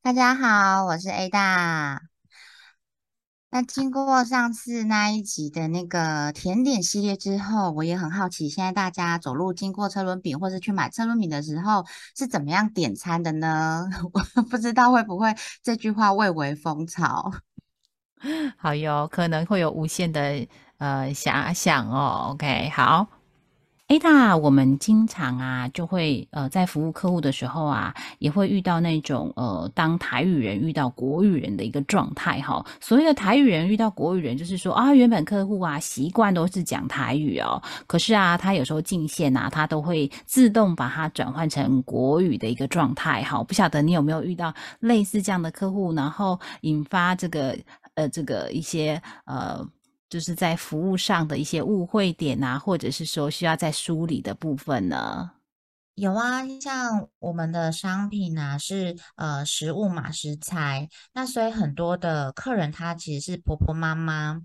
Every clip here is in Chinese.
大家好，我是 Ada。那经过上次那一集的那个甜点系列之后，我也很好奇，现在大家走路经过车轮饼或者去买车轮饼的时候是怎么样点餐的呢？我不知道会不会这句话蔚为风潮。好哟，可能会有无限的呃遐想哦。OK，好。哎，那我们经常啊，就会呃，在服务客户的时候啊，也会遇到那种呃，当台语人遇到国语人的一个状态哈。所谓的台语人遇到国语人，就是说啊，原本客户啊习惯都是讲台语哦，可是啊，他有时候进线啊，他都会自动把它转换成国语的一个状态哈。不晓得你有没有遇到类似这样的客户，然后引发这个呃，这个一些呃。就是在服务上的一些误会点啊，或者是说需要在梳理的部分呢？有啊，像我们的商品啊是呃食物嘛食材，那所以很多的客人他其实是婆婆妈妈，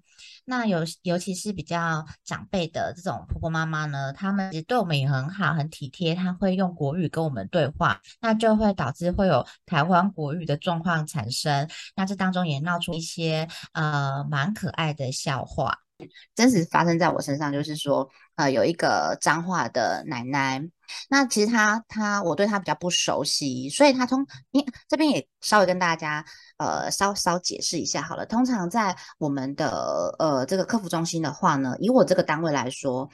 那尤尤其是比较长辈的这种婆婆妈妈呢，他们其实对我们也很好，很体贴，他会用国语跟我们对话，那就会导致会有台湾国语的状况产生，那这当中也闹出一些呃蛮可爱的笑话。真实发生在我身上，就是说，呃，有一个脏话的奶奶，那其实他他我对他比较不熟悉，所以他从你这边也稍微跟大家呃稍稍解释一下好了。通常在我们的呃这个客服中心的话呢，以我这个单位来说。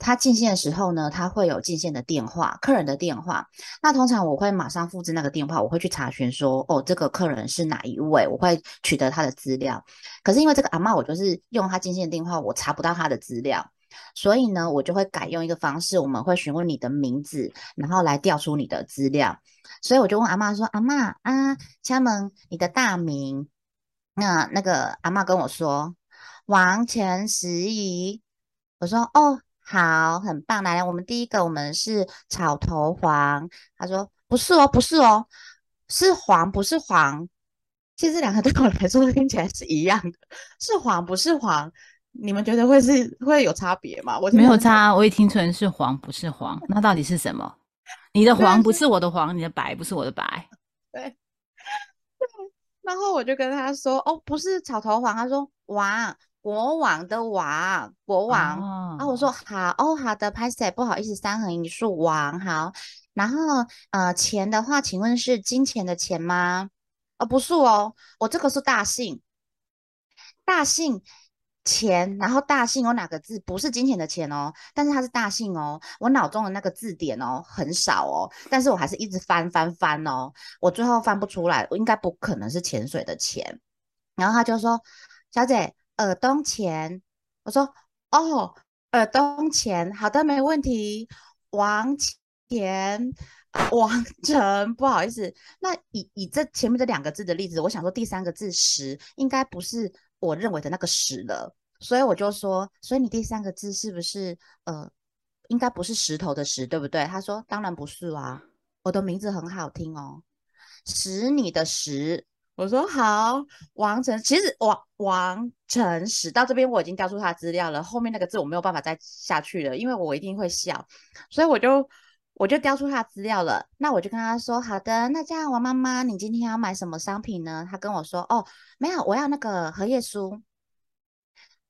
他进线的时候呢，他会有进线的电话，客人的电话。那通常我会马上复制那个电话，我会去查询说，哦，这个客人是哪一位，我会取得他的资料。可是因为这个阿妈，我就是用他进线电话，我查不到他的资料，所以呢，我就会改用一个方式，我们会询问你的名字，然后来调出你的资料。所以我就问阿妈说，阿妈啊，家门，你的大名？那那个阿妈跟我说，王前十姨。我说，哦。好，很棒。来，我们第一个，我们是草头黄。他说不是哦，不是哦，是黄，不是黄。其实这两个对我来说听起来是一样的，是黄，不是黄。你们觉得会是会有差别吗？我没有差，我也听成是黄，不是黄。那到底是什么？你的黄不是我的黄，你的白不是我的白。对，对。然后我就跟他说，哦，不是草头黄。他说王。国王的王，国王啊！我说好哦，好的，拍摄不好意思，三横一竖王好。然后呃，钱的话，请问是金钱的钱吗？哦，不是哦，我这个是大姓，大姓钱，然后大姓有哪个字？不是金钱的钱哦，但是它是大姓哦。我脑中的那个字典哦很少哦，但是我还是一直翻翻翻哦，我最后翻不出来，我应该不可能是潜水的钱。然后他就说，小姐。耳东钱，我说哦，耳东钱，好的，没问题。王钱，王成，不好意思，那以以这前面这两个字的例子，我想说第三个字十应该不是我认为的那个十了，所以我就说，所以你第三个字是不是呃，应该不是石头的石，对不对？他说当然不是啊，我的名字很好听哦，石你的石。我说好，王成，其实王王成石到这边我已经调出他资料了，后面那个字我没有办法再下去了，因为我一定会笑，所以我就我就调出他资料了。那我就跟他说，好的，那这样王妈妈，你今天要买什么商品呢？他跟我说，哦，没有，我要那个荷叶酥。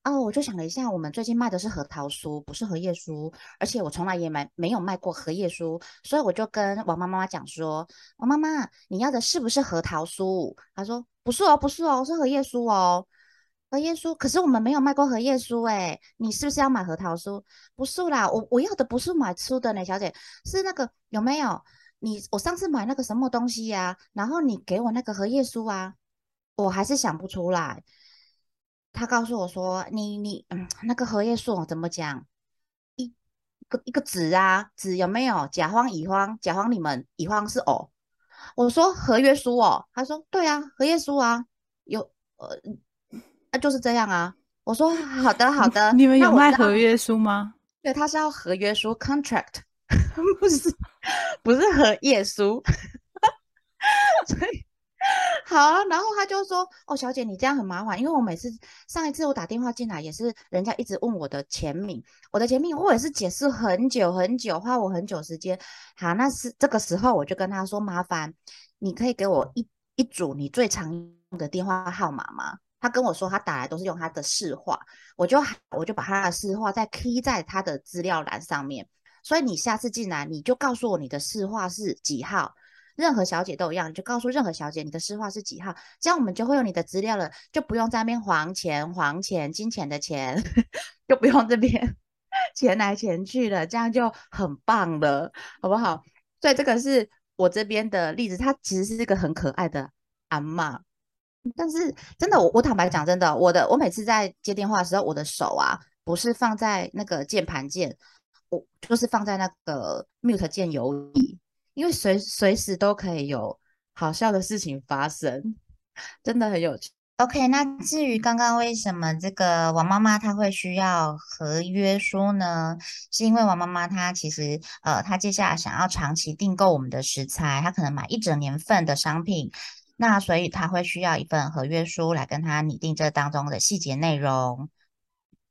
哦，我就想了一下，我们最近卖的是核桃酥，不是荷叶酥，而且我从来也买没有卖过荷叶酥，所以我就跟王妈妈讲说，王妈妈，你要的是不是核桃酥？她说不是哦，不是哦，是荷叶酥哦，荷叶酥。可是我们没有卖过荷叶酥，哎，你是不是要买核桃酥？不是啦，我我要的不是买酥的呢，小姐，是那个有没有？你我上次买那个什么东西呀？然后你给我那个荷叶酥啊，我还是想不出来。他告诉我说：“你你嗯，那个荷叶树怎么讲？一个一个子啊，子有没有？甲方乙方，甲方你们乙方是哦。我说合约书哦，他说对啊，合约书啊，有呃，那就是这样啊。我说好的好的，你们有卖合约书吗？对，他是要合约书 contract，不是不是合页书，所以。好，然后他就说：“哦，小姐，你这样很麻烦，因为我每次上一次我打电话进来也是人家一直问我的前名，我的前名我也是解释很久很久，花我很久时间。好，那是这个时候我就跟他说：麻烦你可以给我一一组你最常用的电话号码吗？他跟我说他打来都是用他的市话，我就我就把他的市话再贴在他的资料栏上面，所以你下次进来你就告诉我你的市话是几号。”任何小姐都一样，你就告诉任何小姐你的私话是几号，这样我们就会有你的资料了，就不用在那边还钱还钱金钱的钱，就不用这边 钱来钱去了，这样就很棒了，好不好？所以这个是我这边的例子，她其实是一个很可爱的阿妈，但是真的，我我坦白讲，真的，我的我每次在接电话的时候，我的手啊不是放在那个键盘键，我就是放在那个 mute 键游移。因为随随时都可以有好笑的事情发生，真的很有趣。OK，那至于刚刚为什么这个王妈妈她会需要合约书呢？是因为王妈妈她其实呃，她接下来想要长期订购我们的食材，她可能买一整年份的商品，那所以她会需要一份合约书来跟她拟定这当中的细节内容。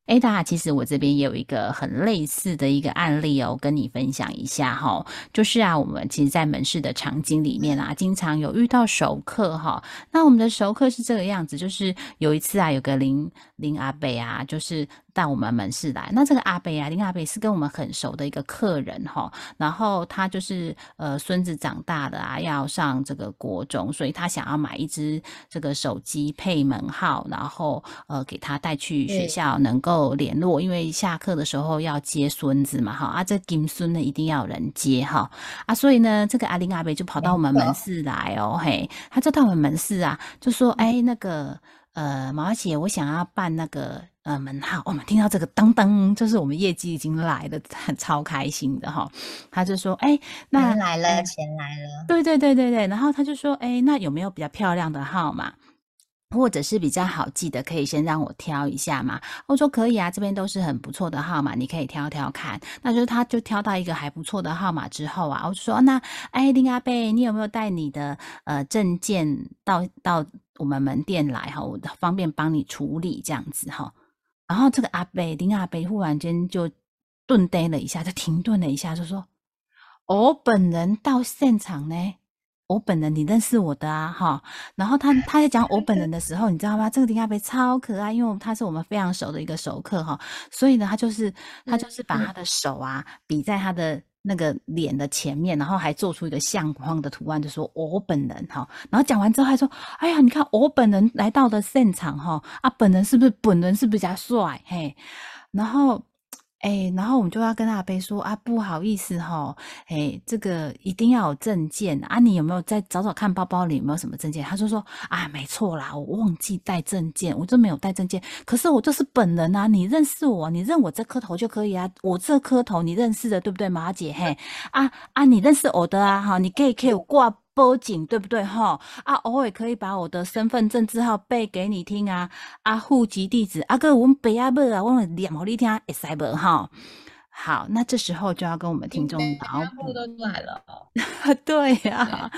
哎，大家，其实我这边也有一个很类似的一个案例哦，跟你分享一下哈。就是啊，我们其实，在门市的场景里面啊，经常有遇到熟客哈。那我们的熟客是这个样子，就是有一次啊，有个林林阿北啊，就是。到我们门市来，那这个阿贝啊，林阿贝是跟我们很熟的一个客人哈，然后他就是呃孙子长大了啊，要上这个国中，所以他想要买一支这个手机配门号，然后呃给他带去学校能够联络，因为下课的时候要接孙子嘛哈，啊这金孙呢一定要有人接哈啊，所以呢这个阿林阿贝就跑到我们门市来哦嘿，他就到我们门市啊，就说哎那个呃毛姐，我想要办那个。呃，门号，我们听到这个当当，就是我们业绩已经来了，很超开心的哈。他就说，哎，那来了，钱来了。对对对对对。然后他就说，哎，那有没有比较漂亮的号码，或者是比较好记的，可以先让我挑一下嘛？我说可以啊，这边都是很不错的号码，你可以挑挑看。那就是他就挑到一个还不错的号码之后啊，我就说，那哎，林阿贝，你有没有带你的呃证件到到我们门店来哈？我方便帮你处理这样子哈。然后这个阿北林阿北忽然间就顿呆了一下，就停顿了一下，就说：“我本人到现场呢，我本人你认识我的啊，哈。”然后他他在讲我本人的时候，你知道吗？这个林阿北超可爱，因为他是我们非常熟的一个熟客哈，所以呢，他就是他就是把他的手啊比在他的。那个脸的前面，然后还做出一个相框的图案，就说我本人哈。然后讲完之后还说：“哎呀，你看我本人来到的现场哈，啊，本人是不是本人是比较帅嘿？”然后。哎，然后我们就要跟阿贝说啊，不好意思哈，哎，这个一定要有证件啊，你有没有再找找看包包里有没有什么证件？他就说啊，没错啦，我忘记带证件，我就没有带证件。可是我就是本人啊，你认识我，你认我这颗头就可以啊，我这颗头你认识的对不对，马姐？嘿，啊啊，你认识我的啊，哈，你可以可以挂。报警对不对哈？啊，偶尔可以把我的身份证字号背给你听啊，啊，户籍地址，啊哥，我们背啊背啊，我念好你听，会使无吼？好，那这时候就要跟我们听众脑补都来了，对呀，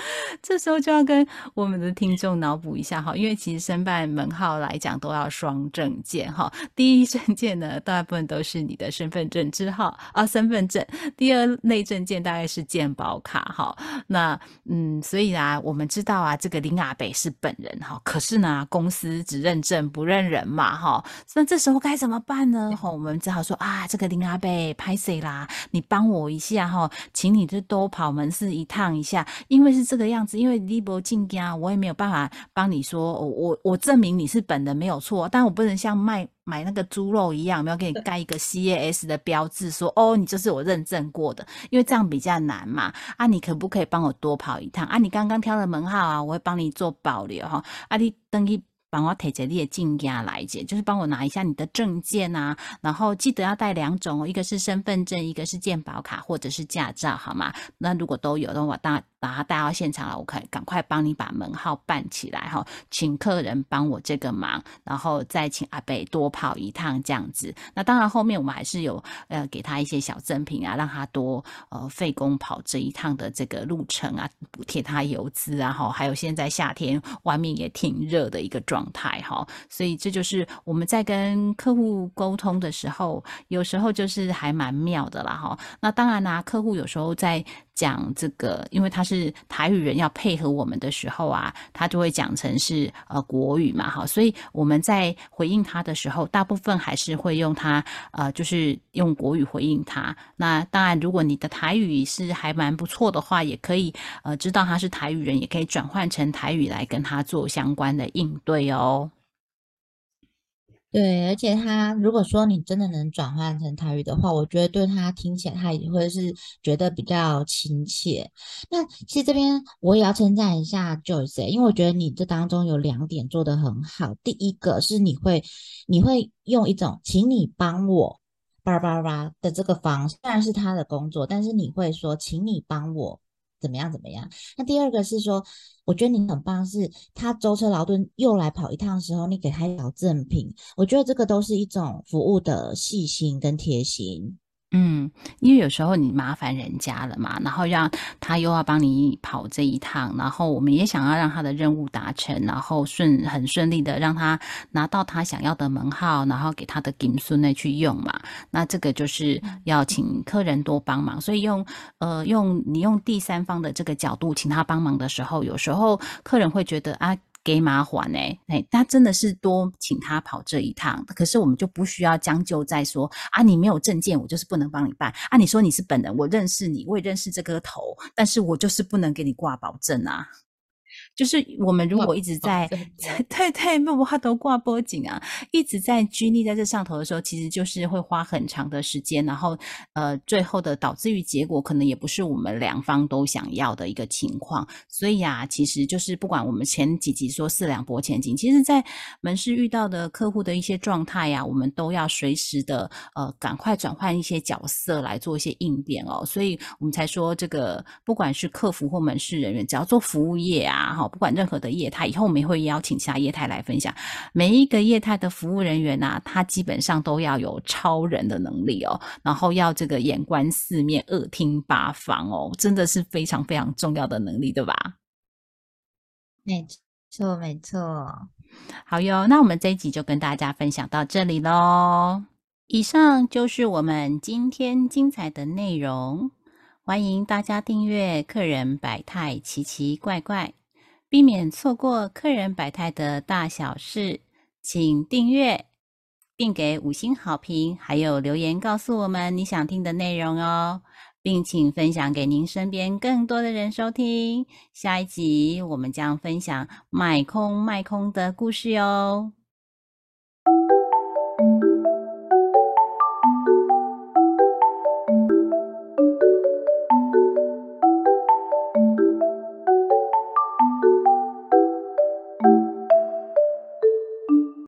这时候就要跟我们的听众脑补一下哈，因为其实申办门号来讲都要双证件哈，第一证件呢大部分都是你的身份证字号啊，身份证，第二类证件大概是健保卡哈，那嗯，所以啊，我们知道啊，这个林阿北是本人哈，可是呢，公司只认证不认人嘛哈，那这时候该怎么办呢？哈，我们只好说啊，这个林阿北拍。拍谁啦？你帮我一下哈，请你就多跑门市一趟一下，因为是这个样子，因为你不进家，我也没有办法帮你说，我我我证明你是本人没有错，但我不能像卖买那个猪肉一样，没有给你盖一个 CAS 的标志，说哦，你就是我认证过的，因为这样比较难嘛。啊，你可不可以帮我多跑一趟？啊，你刚刚挑的门号啊，我会帮你做保留哈。啊，你等于。帮我提着你的证件来姐，就是帮我拿一下你的证件啊，然后记得要带两种哦，一个是身份证，一个是健保卡或者是驾照，好吗？那如果都有的话，当把他带到现场了，我可赶快帮你把门号办起来哈，请客人帮我这个忙，然后再请阿北多跑一趟这样子。那当然后面我们还是有呃给他一些小赠品啊，让他多呃费工跑这一趟的这个路程啊，补贴他油资啊哈。还有现在夏天外面也挺热的一个状态哈，所以这就是我们在跟客户沟通的时候，有时候就是还蛮妙的啦哈。那当然啦，客户有时候在。讲这个，因为他是台语人，要配合我们的时候啊，他就会讲成是呃国语嘛，哈，所以我们在回应他的时候，大部分还是会用他呃，就是用国语回应他。那当然，如果你的台语是还蛮不错的话，也可以呃知道他是台语人，也可以转换成台语来跟他做相关的应对哦。对，而且他如果说你真的能转换成台语的话，我觉得对他听起来他也会是觉得比较亲切。那其实这边我也要称赞一下 Joyce，因为我觉得你这当中有两点做得很好。第一个是你会你会用一种请你帮我叭叭叭的这个方式，虽然是他的工作，但是你会说请你帮我。怎么样？怎么样？那第二个是说，我觉得你很棒，是他舟车劳顿又来跑一趟的时候，你给他一条赠品，我觉得这个都是一种服务的细心跟贴心。嗯，因为有时候你麻烦人家了嘛，然后让他又要帮你跑这一趟，然后我们也想要让他的任务达成，然后顺很顺利的让他拿到他想要的门号，然后给他的金孙内去用嘛。那这个就是要请客人多帮忙，所以用呃用你用第三方的这个角度请他帮忙的时候，有时候客人会觉得啊。给麻烦呢？哎，他真的是多请他跑这一趟，可是我们就不需要将就在说啊，你没有证件，我就是不能帮你办啊。你说你是本人，我认识你，我也认识这个头，但是我就是不能给你挂保证啊。就是我们如果一直在对 对，没有话都挂脖颈啊，一直在拘泥在这上头的时候，其实就是会花很长的时间，然后呃，最后的导致于结果可能也不是我们两方都想要的一个情况。所以啊，其实就是不管我们前几集说四两拨千斤，其实在门市遇到的客户的一些状态呀，我们都要随时的呃，赶快转换一些角色来做一些应变哦。所以我们才说这个，不管是客服或门市人员，只要做服务业啊。好，不管任何的业态，以后我们也会邀请其他业态来分享。每一个业态的服务人员呐，他基本上都要有超人的能力哦，然后要这个眼观四面、耳听八方哦，真的是非常非常重要的能力，对吧？没错，没错。好哟，那我们这一集就跟大家分享到这里喽。以上就是我们今天精彩的内容，欢迎大家订阅《客人百态奇奇怪怪》。避免错过客人百态的大小事，请订阅并给五星好评，还有留言告诉我们你想听的内容哦，并请分享给您身边更多的人收听。下一集我们将分享卖空卖空的故事哟。